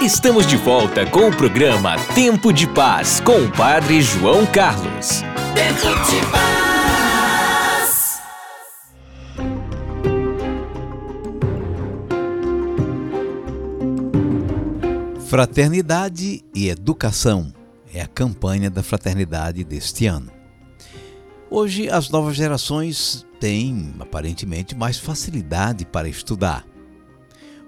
Estamos de volta com o programa Tempo de Paz com o Padre João Carlos. Tempo de Paz. Fraternidade e Educação é a campanha da fraternidade deste ano. Hoje, as novas gerações têm, aparentemente, mais facilidade para estudar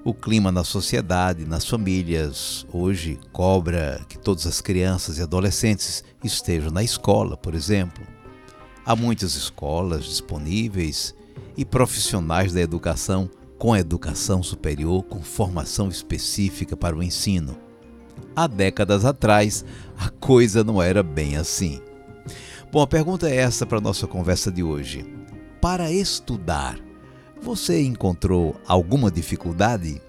o clima na sociedade, nas famílias, hoje cobra que todas as crianças e adolescentes estejam na escola, por exemplo. Há muitas escolas disponíveis e profissionais da educação com educação superior, com formação específica para o ensino. Há décadas atrás, a coisa não era bem assim. Bom, a pergunta é essa para a nossa conversa de hoje. Para estudar, você encontrou alguma dificuldade?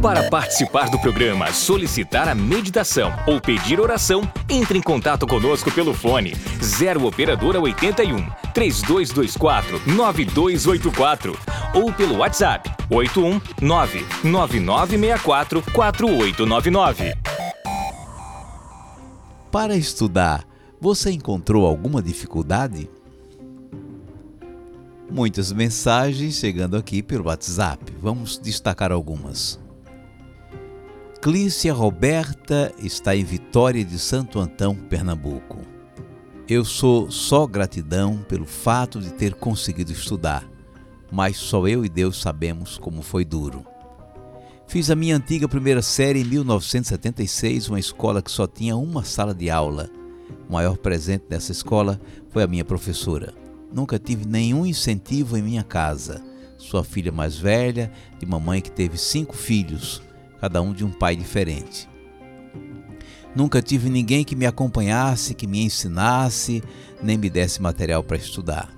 Para participar do programa, solicitar a meditação ou pedir oração, entre em contato conosco pelo fone 0 operadora 81 3224 9284 ou pelo WhatsApp 81 99964 4899. Para estudar, você encontrou alguma dificuldade? Muitas mensagens chegando aqui pelo WhatsApp. Vamos destacar algumas. Clícia Roberta está em Vitória de Santo Antão, Pernambuco. Eu sou só gratidão pelo fato de ter conseguido estudar, mas só eu e Deus sabemos como foi duro. Fiz a minha antiga primeira série em 1976, uma escola que só tinha uma sala de aula. O maior presente dessa escola foi a minha professora. Nunca tive nenhum incentivo em minha casa. Sua filha mais velha, de mamãe que teve cinco filhos, cada um de um pai diferente. Nunca tive ninguém que me acompanhasse, que me ensinasse, nem me desse material para estudar.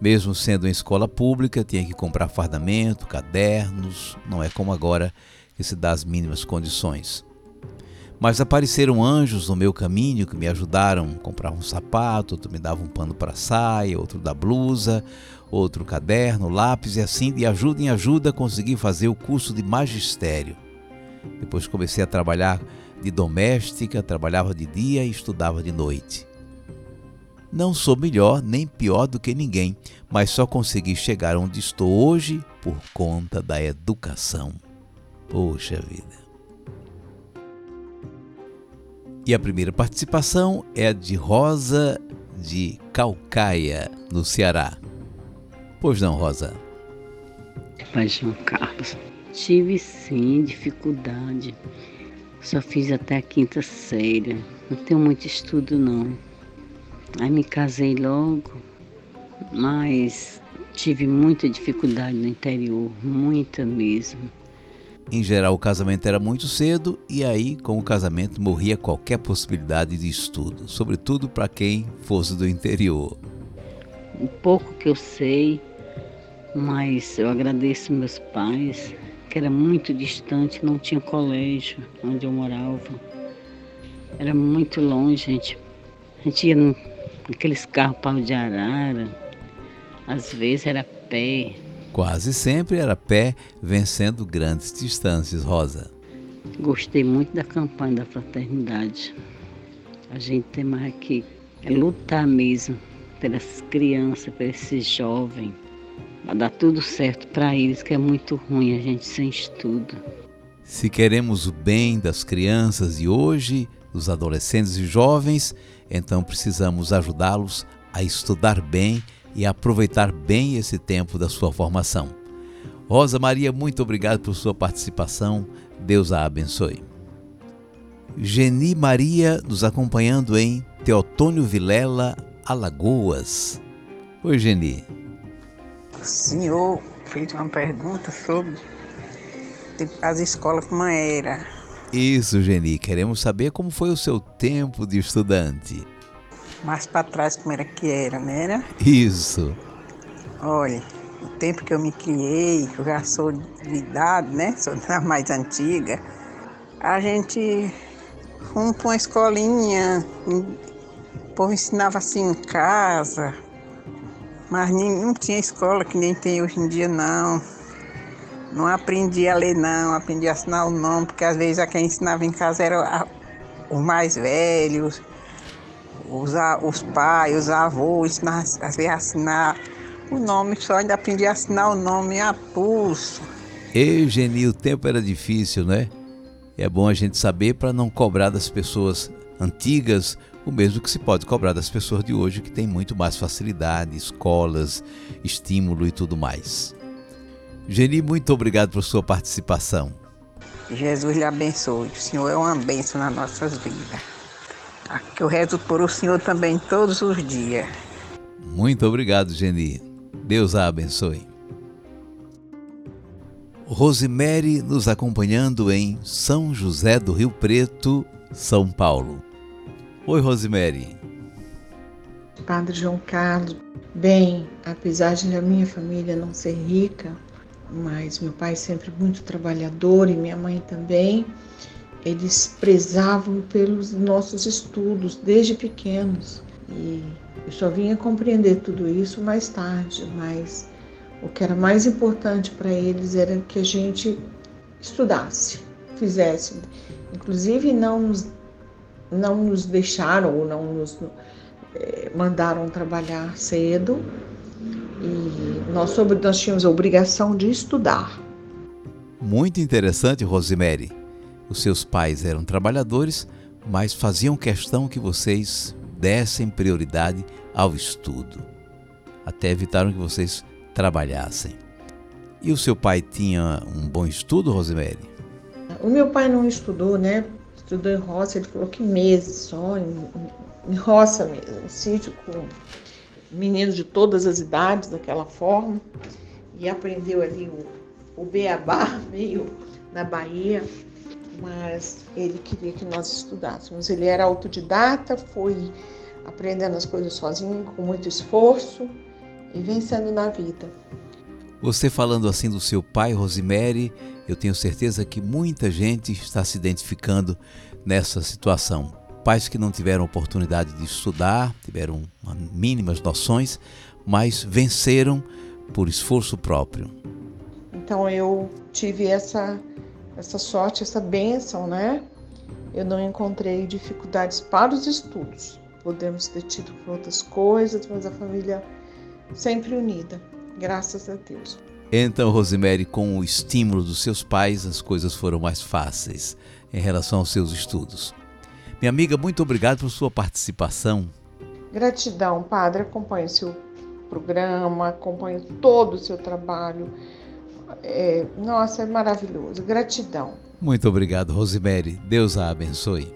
Mesmo sendo em escola pública, tinha que comprar fardamento, cadernos, não é como agora que se dá as mínimas condições. Mas apareceram anjos no meu caminho que me ajudaram a comprar um sapato, outro me dava um pano para saia, outro da blusa, outro caderno, lápis e assim de ajuda em ajuda consegui fazer o curso de magistério. Depois comecei a trabalhar de doméstica, trabalhava de dia e estudava de noite. Não sou melhor nem pior do que ninguém, mas só consegui chegar onde estou hoje por conta da educação. Poxa vida. E a primeira participação é a de Rosa de Calcaia, no Ceará. Pois não, Rosa? Pai João Carlos, tive sim dificuldade. Só fiz até a quinta série. Não tenho muito estudo não. Aí me casei logo, mas tive muita dificuldade no interior, muita mesmo. Em geral, o casamento era muito cedo e aí, com o casamento, morria qualquer possibilidade de estudo, sobretudo para quem fosse do interior. Um pouco que eu sei, mas eu agradeço meus pais, que era muito distante, não tinha colégio onde eu morava. Era muito longe, gente. A gente ia naqueles carros pau de arara, às vezes era pé, Quase sempre era pé, vencendo grandes distâncias, Rosa. Gostei muito da campanha da fraternidade. A gente tem mais que é lutar mesmo pelas crianças, por esses jovens, para dar tudo certo para eles, que é muito ruim a gente sem estudo. Se queremos o bem das crianças de hoje, dos adolescentes e jovens, então precisamos ajudá-los a estudar bem e aproveitar bem esse tempo da sua formação. Rosa Maria, muito obrigado por sua participação. Deus a abençoe. Geni Maria nos acompanhando em Teotônio Vilela, Alagoas. Oi, Geni. Senhor fez uma pergunta sobre as escolas como era. Isso, Geni. Queremos saber como foi o seu tempo de estudante. Mais para trás, como era que era, né? Isso. Olha, o tempo que eu me criei, eu já sou de idade, né? Sou da mais antiga. A gente fomos para uma escolinha, o povo ensinava assim em casa, mas não tinha escola que nem tem hoje em dia, não. Não aprendi a ler, não, aprendi a assinar o nome, porque às vezes a quem ensinava em casa era os mais velhos, os, os pais, os avós, vezes a assinar o nome, só ainda aprendi a assinar o nome a pulso. Eugênio, o tempo era difícil, né? É bom a gente saber para não cobrar das pessoas antigas o mesmo que se pode cobrar das pessoas de hoje que têm muito mais facilidade, escolas, estímulo e tudo mais. Geni, muito obrigado por sua participação. Jesus lhe abençoe. O Senhor é uma bênção nas nossas vidas. Que eu rezo por o Senhor também todos os dias. Muito obrigado, Geni. Deus a abençoe. Rosemary nos acompanhando em São José do Rio Preto, São Paulo. Oi, Rosemary. Padre João Carlos, bem, apesar de a minha família não ser rica, mas meu pai sempre muito trabalhador e minha mãe também, eles prezavam pelos nossos estudos desde pequenos. E eu só vinha compreender tudo isso mais tarde, mas o que era mais importante para eles era que a gente estudasse, fizesse. Inclusive não nos não nos deixaram ou não nos eh, mandaram trabalhar cedo e nós, sobre, nós tínhamos a obrigação de estudar. Muito interessante, Rosemary. Os seus pais eram trabalhadores, mas faziam questão que vocês dessem prioridade ao estudo. Até evitaram que vocês trabalhassem. E o seu pai tinha um bom estudo, Rosemary? O meu pai não estudou, né? estudou em roça, ele falou que meses só, em, em roça mesmo, em sítio com meninos de todas as idades, daquela forma, e aprendeu ali o, o beabá meio na Bahia, mas ele queria que nós estudássemos. Ele era autodidata, foi aprendendo as coisas sozinho, com muito esforço e vencendo na vida. Você falando assim do seu pai, Rosemary, eu tenho certeza que muita gente está se identificando nessa situação. Pais que não tiveram oportunidade de estudar, tiveram mínimas noções, mas venceram por esforço próprio. Então eu tive essa essa sorte, essa bênção, né? Eu não encontrei dificuldades para os estudos. Podemos ter tido outras coisas, mas a família sempre unida. Graças a Deus. Então, Rosemary, com o estímulo dos seus pais, as coisas foram mais fáceis em relação aos seus estudos. Minha amiga, muito obrigado por sua participação. Gratidão, padre. Acompanho o seu programa, acompanho todo o seu trabalho. É, nossa, é maravilhoso. Gratidão. Muito obrigado, Rosemary. Deus a abençoe.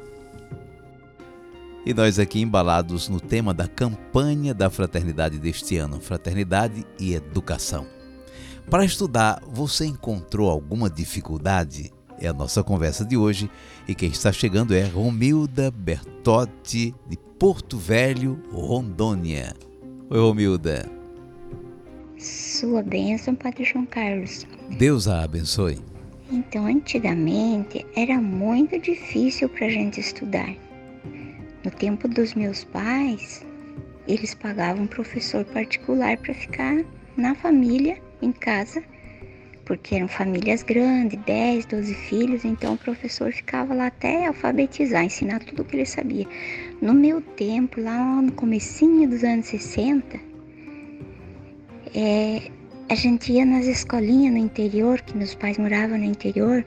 E nós aqui embalados no tema da campanha da fraternidade deste ano, Fraternidade e Educação. Para estudar, você encontrou alguma dificuldade? É a nossa conversa de hoje e quem está chegando é Romilda Bertotti, de Porto Velho, Rondônia. Oi, Romilda. Sua bênção, Padre João Carlos. Deus a abençoe. Então, antigamente era muito difícil para a gente estudar. No tempo dos meus pais, eles pagavam um professor particular para ficar na família, em casa, porque eram famílias grandes, 10, 12 filhos, então o professor ficava lá até alfabetizar, ensinar tudo o que ele sabia. No meu tempo, lá no comecinho dos anos 60, é, a gente ia nas escolinhas no interior, que meus pais moravam no interior,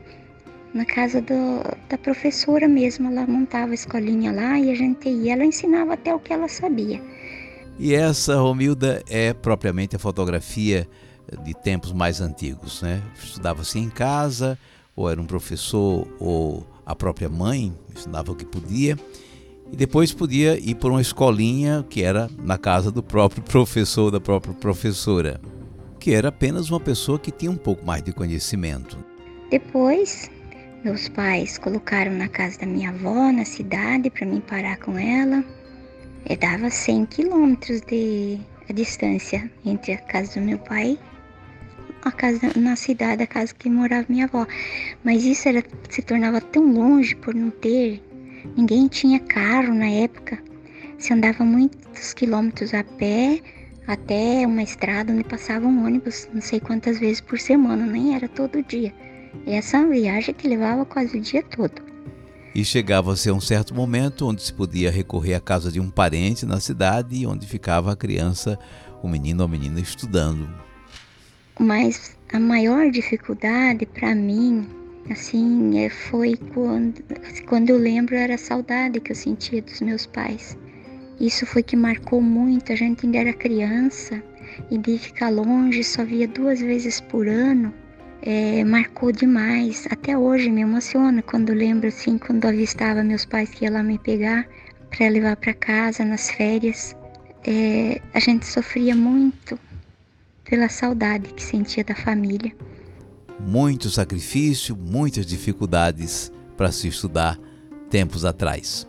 na casa do, da professora mesmo. Ela montava a escolinha lá e a gente ia. Ela ensinava até o que ela sabia. E essa, Romilda, é propriamente a fotografia de tempos mais antigos, né? Estudava-se em casa, ou era um professor, ou a própria mãe ensinava o que podia. E depois podia ir para uma escolinha que era na casa do próprio professor, da própria professora, que era apenas uma pessoa que tinha um pouco mais de conhecimento. Depois Meus pais colocaram na casa da minha avó, na cidade, para mim parar com ela. E dava 100 quilômetros de a distância entre a casa do meu pai a casa na cidade, a casa que morava minha avó. Mas isso era, se tornava tão longe por não ter. Ninguém tinha carro na época. Se andava muitos quilômetros a pé até uma estrada onde passava um ônibus, não sei quantas vezes por semana, nem era todo dia. E essa viagem que levava quase o dia todo. E chegava-se a um certo momento onde se podia recorrer à casa de um parente na cidade, onde ficava a criança, o menino ou a menina estudando. Mas a maior dificuldade para mim, assim, é, foi quando, quando eu lembro era a saudade que eu sentia dos meus pais. Isso foi que marcou muito. A gente ainda era criança e de ficar longe, só via duas vezes por ano é, marcou demais. Até hoje me emociona quando lembro assim, quando avistava meus pais que iam lá me pegar para levar para casa nas férias. É, a gente sofria muito pela saudade que sentia da família. Muito sacrifício, muitas dificuldades para se estudar tempos atrás.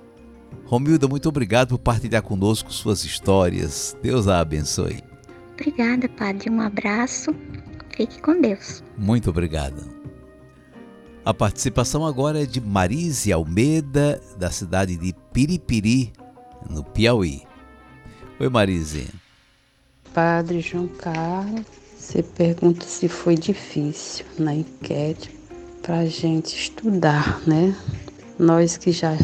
Romilda, muito obrigado por partilhar conosco suas histórias. Deus a abençoe. Obrigada, Padre. Um abraço Fique com Deus. Muito obrigado. A participação agora é de Marise Almeida, da cidade de Piripiri, no Piauí. Oi, Marise. Padre João Carlos, você pergunta se foi difícil na enquete para a gente estudar, né? Nós que já,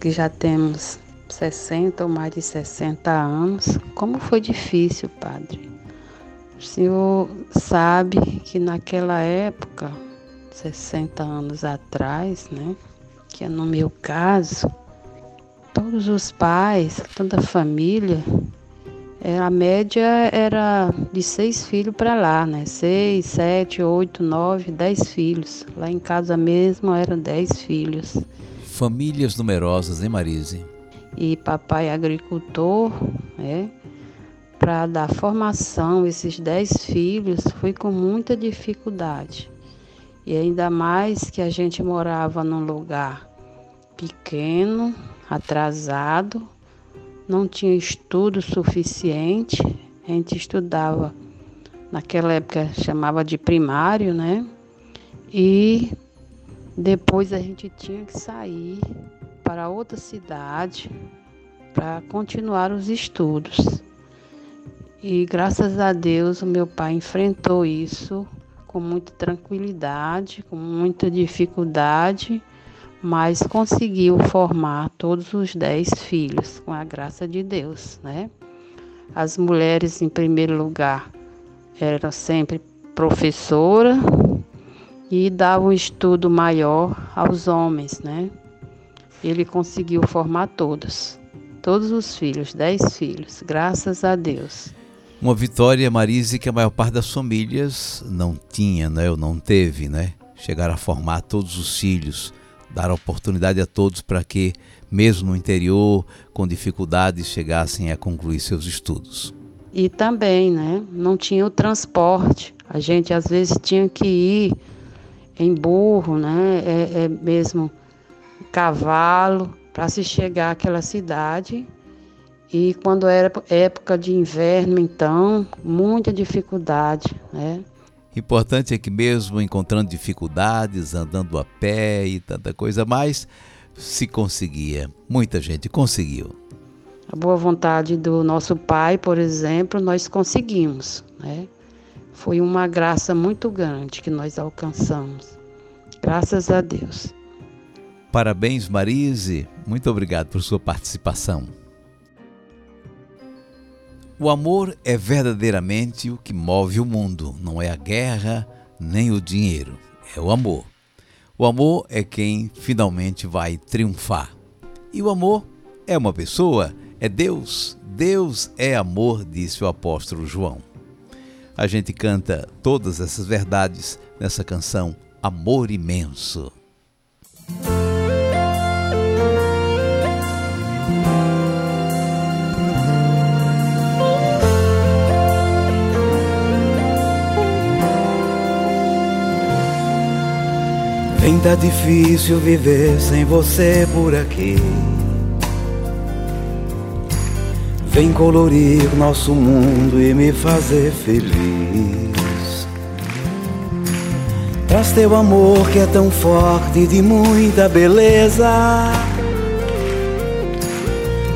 que já temos 60 ou mais de 60 anos, como foi difícil, Padre? O senhor sabe que naquela época, 60 anos atrás, né, que é no meu caso, todos os pais, toda a família, a média era de seis filhos para lá, né? Seis, sete, oito, nove, dez filhos. Lá em casa mesmo eram dez filhos. Famílias numerosas, hein, Marise? E papai agricultor, né? para dar formação a esses dez filhos foi com muita dificuldade. E ainda mais que a gente morava num lugar pequeno, atrasado, não tinha estudo suficiente. A gente estudava, naquela época chamava de primário, né? E depois a gente tinha que sair para outra cidade para continuar os estudos. E graças a Deus o meu pai enfrentou isso com muita tranquilidade, com muita dificuldade, mas conseguiu formar todos os dez filhos, com a graça de Deus, né? As mulheres, em primeiro lugar, eram sempre professora e davam um estudo maior aos homens, né? Ele conseguiu formar todos, todos os filhos, dez filhos, graças a Deus. Uma vitória, Marise, que a maior parte das famílias não tinha, né? ou não teve, né? Chegar a formar todos os filhos, dar oportunidade a todos para que, mesmo no interior, com dificuldades, chegassem a concluir seus estudos. E também, né? Não tinha o transporte. A gente às vezes tinha que ir em burro, né? É, é mesmo cavalo para se chegar àquela cidade e quando era época de inverno, então, muita dificuldade, né? Importante é que mesmo encontrando dificuldades, andando a pé e tanta coisa mais, se conseguia. Muita gente conseguiu. A boa vontade do nosso pai, por exemplo, nós conseguimos, né? Foi uma graça muito grande que nós alcançamos. Graças a Deus. Parabéns, Marise. Muito obrigado por sua participação. O amor é verdadeiramente o que move o mundo, não é a guerra nem o dinheiro, é o amor. O amor é quem finalmente vai triunfar. E o amor é uma pessoa, é Deus. Deus é amor, disse o apóstolo João. A gente canta todas essas verdades nessa canção Amor Imenso. Vem tá difícil viver sem você por aqui. Vem colorir nosso mundo e me fazer feliz. Traz teu amor que é tão forte e de muita beleza.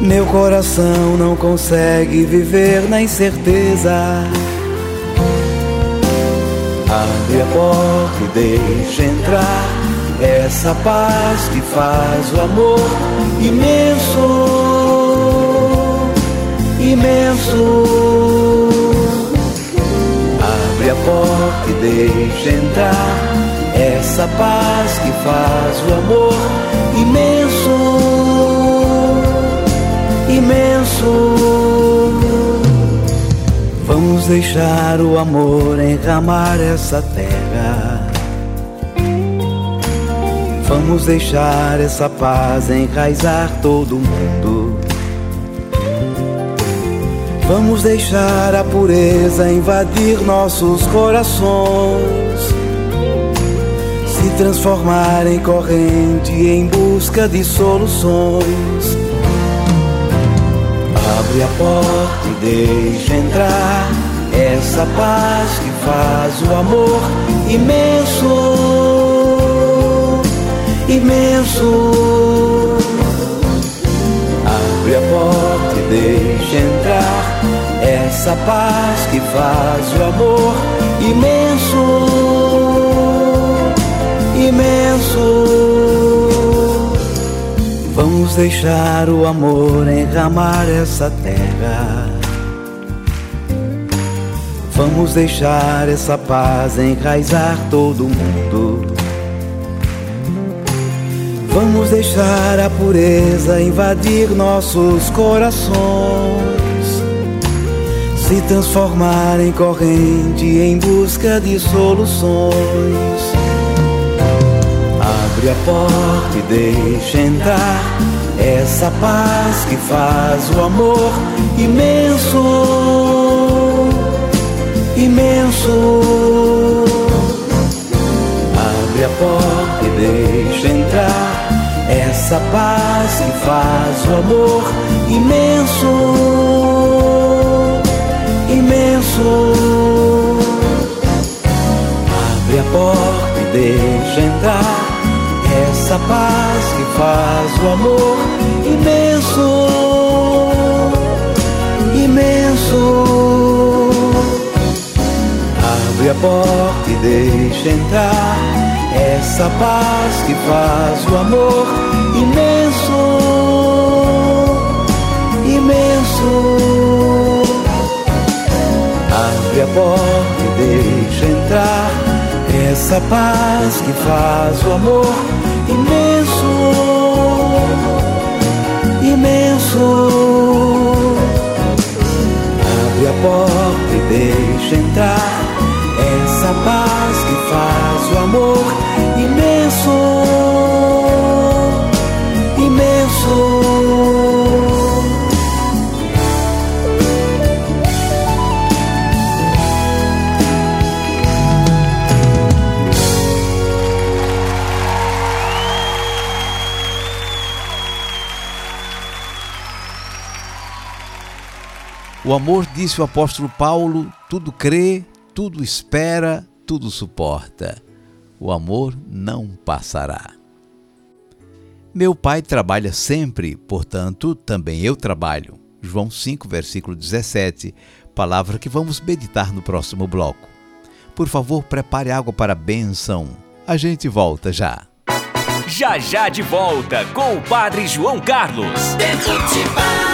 Meu coração não consegue viver na incerteza. Abre a porta e deixa entrar essa paz que faz o amor imenso, imenso. Abre a porta e deixa entrar essa paz que faz o amor imenso, imenso. Vamos deixar o amor enramar essa terra. Vamos deixar essa paz enraizar todo mundo. Vamos deixar a pureza invadir nossos corações, se transformar em corrente em busca de soluções. Abre a porta e deixa entrar essa paz que faz o amor imenso imenso. Abre a porta e deixa entrar essa paz que faz o amor imenso, imenso. Vamos deixar o amor enramar essa terra. Vamos deixar essa paz enraizar todo mundo. Vamos deixar a pureza invadir nossos corações, se transformar em corrente em busca de soluções. Abre a porta e deixa entrar essa paz que faz o amor imenso, imenso. Abre a porta e deixa entrar essa paz que faz o amor imenso, imenso. Abre a porta e deixa entrar essa paz que faz o amor imenso, imenso. Abre a porta e deixa entrar essa paz que faz o amor imenso, imenso. Abre a porta e deixa entrar essa paz que faz o amor imenso, imenso. Abre a porta e deixa entrar essa paz que faz o amor imenso. O amor, disse o apóstolo Paulo, tudo crê, tudo espera, tudo suporta. O amor não passará. Meu pai trabalha sempre, portanto, também eu trabalho. João 5, versículo 17, palavra que vamos meditar no próximo bloco. Por favor, prepare água para a bênção. A gente volta já. Já já de volta com o Padre João Carlos. Tempo de paz.